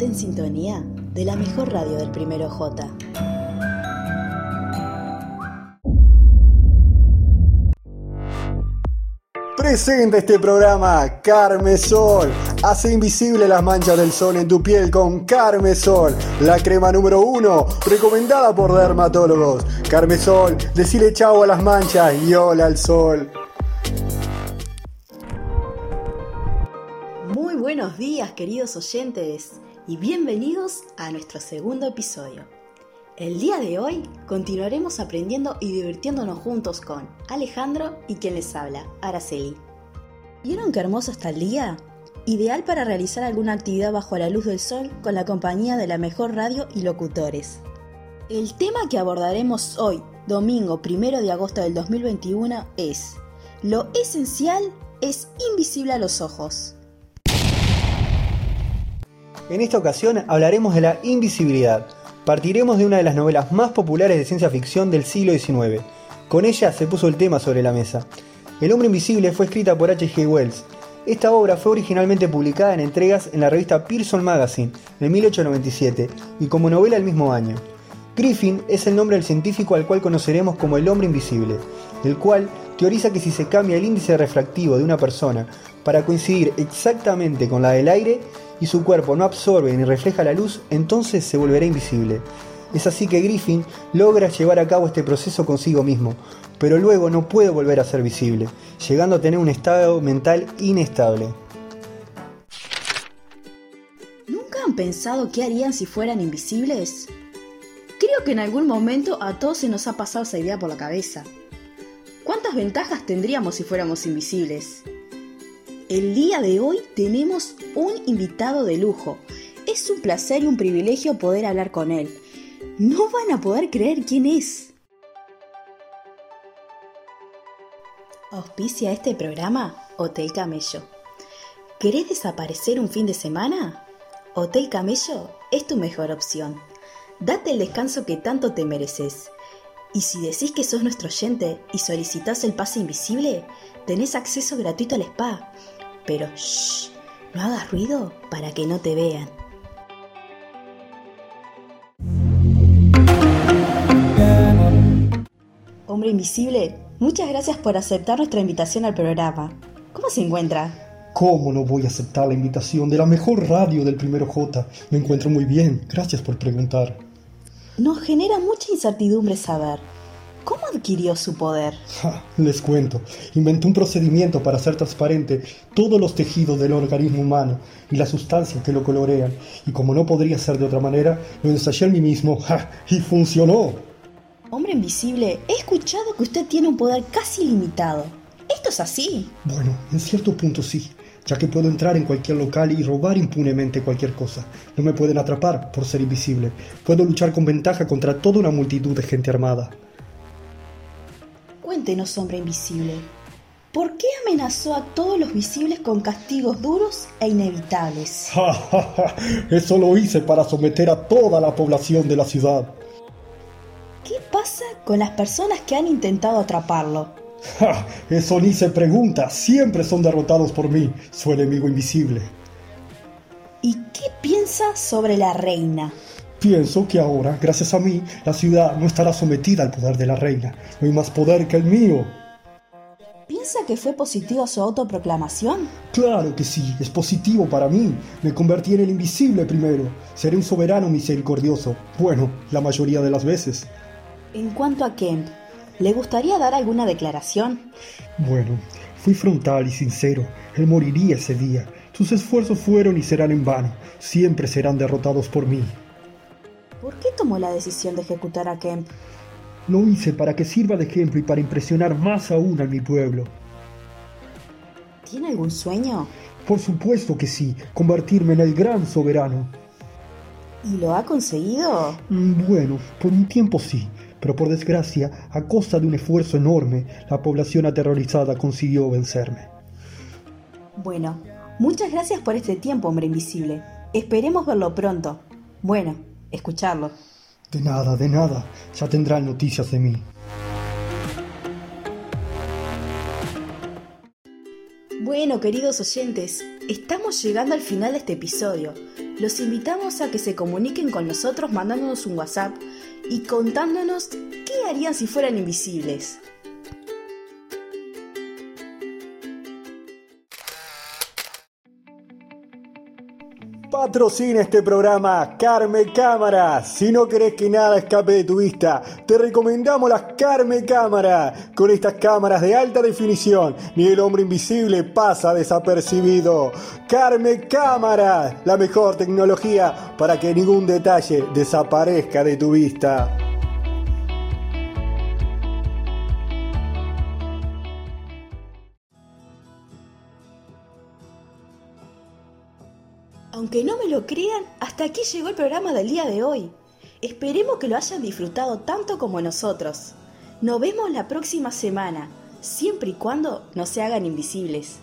En sintonía de la mejor radio del primero J. Presenta este programa Carmesol. Hace invisible las manchas del sol en tu piel con Carmesol, la crema número uno, recomendada por dermatólogos. Carmesol, decile chau a las manchas y hola al sol. Muy buenos días, queridos oyentes, y bienvenidos a nuestro segundo episodio. El día de hoy continuaremos aprendiendo y divirtiéndonos juntos con Alejandro y quien les habla, Araceli. ¿Vieron qué hermoso está el día? Ideal para realizar alguna actividad bajo la luz del sol con la compañía de la mejor radio y locutores. El tema que abordaremos hoy, domingo 1 de agosto del 2021, es Lo esencial es invisible a los ojos. En esta ocasión hablaremos de la invisibilidad partiremos de una de las novelas más populares de ciencia ficción del siglo XIX. Con ella se puso el tema sobre la mesa. El hombre invisible fue escrita por H.G. Wells. Esta obra fue originalmente publicada en entregas en la revista Pearson Magazine en 1897 y como novela el mismo año. Griffin es el nombre del científico al cual conoceremos como el hombre invisible, el cual teoriza que si se cambia el índice refractivo de una persona para coincidir exactamente con la del aire, y su cuerpo no absorbe ni refleja la luz, entonces se volverá invisible. Es así que Griffin logra llevar a cabo este proceso consigo mismo, pero luego no puede volver a ser visible, llegando a tener un estado mental inestable. ¿Nunca han pensado qué harían si fueran invisibles? Creo que en algún momento a todos se nos ha pasado esa idea por la cabeza. ¿Cuántas ventajas tendríamos si fuéramos invisibles? El día de hoy tenemos un invitado de lujo. Es un placer y un privilegio poder hablar con él. No van a poder creer quién es. Auspicia este programa Hotel Camello. ¿Querés desaparecer un fin de semana? Hotel Camello es tu mejor opción. Date el descanso que tanto te mereces. Y si decís que sos nuestro oyente y solicitas el pase invisible, tenés acceso gratuito al spa pero shh, no hagas ruido para que no te vean. Hombre Invisible, muchas gracias por aceptar nuestra invitación al programa. ¿Cómo se encuentra? ¿Cómo no voy a aceptar la invitación de la mejor radio del primero J? Me encuentro muy bien, gracias por preguntar. Nos genera mucha incertidumbre saber ¿Cómo adquirió su poder? les cuento. Inventé un procedimiento para hacer transparente todos los tejidos del organismo humano y las sustancias que lo colorean. Y como no podría ser de otra manera, lo ensayé en mí mismo y funcionó. Hombre invisible, he escuchado que usted tiene un poder casi limitado. ¿Esto es así? Bueno, en cierto punto sí, ya que puedo entrar en cualquier local y robar impunemente cualquier cosa. No me pueden atrapar por ser invisible. Puedo luchar con ventaja contra toda una multitud de gente armada. Cuéntenos, hombre invisible. ¿Por qué amenazó a todos los visibles con castigos duros e inevitables? Eso lo hice para someter a toda la población de la ciudad. ¿Qué pasa con las personas que han intentado atraparlo? Eso ni se pregunta, siempre son derrotados por mí, su enemigo invisible. ¿Y qué piensa sobre la reina? Pienso que ahora, gracias a mí, la ciudad no estará sometida al poder de la reina. No hay más poder que el mío. ¿Piensa que fue positivo su autoproclamación? Claro que sí, es positivo para mí. Me convertí en el invisible primero. Seré un soberano misericordioso. Bueno, la mayoría de las veces. En cuanto a Kent, ¿le gustaría dar alguna declaración? Bueno, fui frontal y sincero. Él moriría ese día. Sus esfuerzos fueron y serán en vano. Siempre serán derrotados por mí. ¿Por qué tomó la decisión de ejecutar a Kemp? Lo hice para que sirva de ejemplo y para impresionar más aún a mi pueblo. ¿Tiene algún sueño? Por supuesto que sí, convertirme en el gran soberano. ¿Y lo ha conseguido? Mm, bueno, por un tiempo sí, pero por desgracia, a costa de un esfuerzo enorme, la población aterrorizada consiguió vencerme. Bueno, muchas gracias por este tiempo, hombre invisible. Esperemos verlo pronto. Bueno, escucharlo. De nada, de nada. Ya tendrán noticias de mí. Bueno, queridos oyentes, estamos llegando al final de este episodio. Los invitamos a que se comuniquen con nosotros mandándonos un WhatsApp y contándonos qué harían si fueran invisibles. Patrocina este programa Carme Cámara. Si no querés que nada escape de tu vista, te recomendamos las Carme Cámara. Con estas cámaras de alta definición, ni el hombre invisible pasa desapercibido. Carme Cámara, la mejor tecnología para que ningún detalle desaparezca de tu vista. Aunque no me lo crean, hasta aquí llegó el programa del día de hoy. Esperemos que lo hayan disfrutado tanto como nosotros. Nos vemos la próxima semana, siempre y cuando no se hagan invisibles.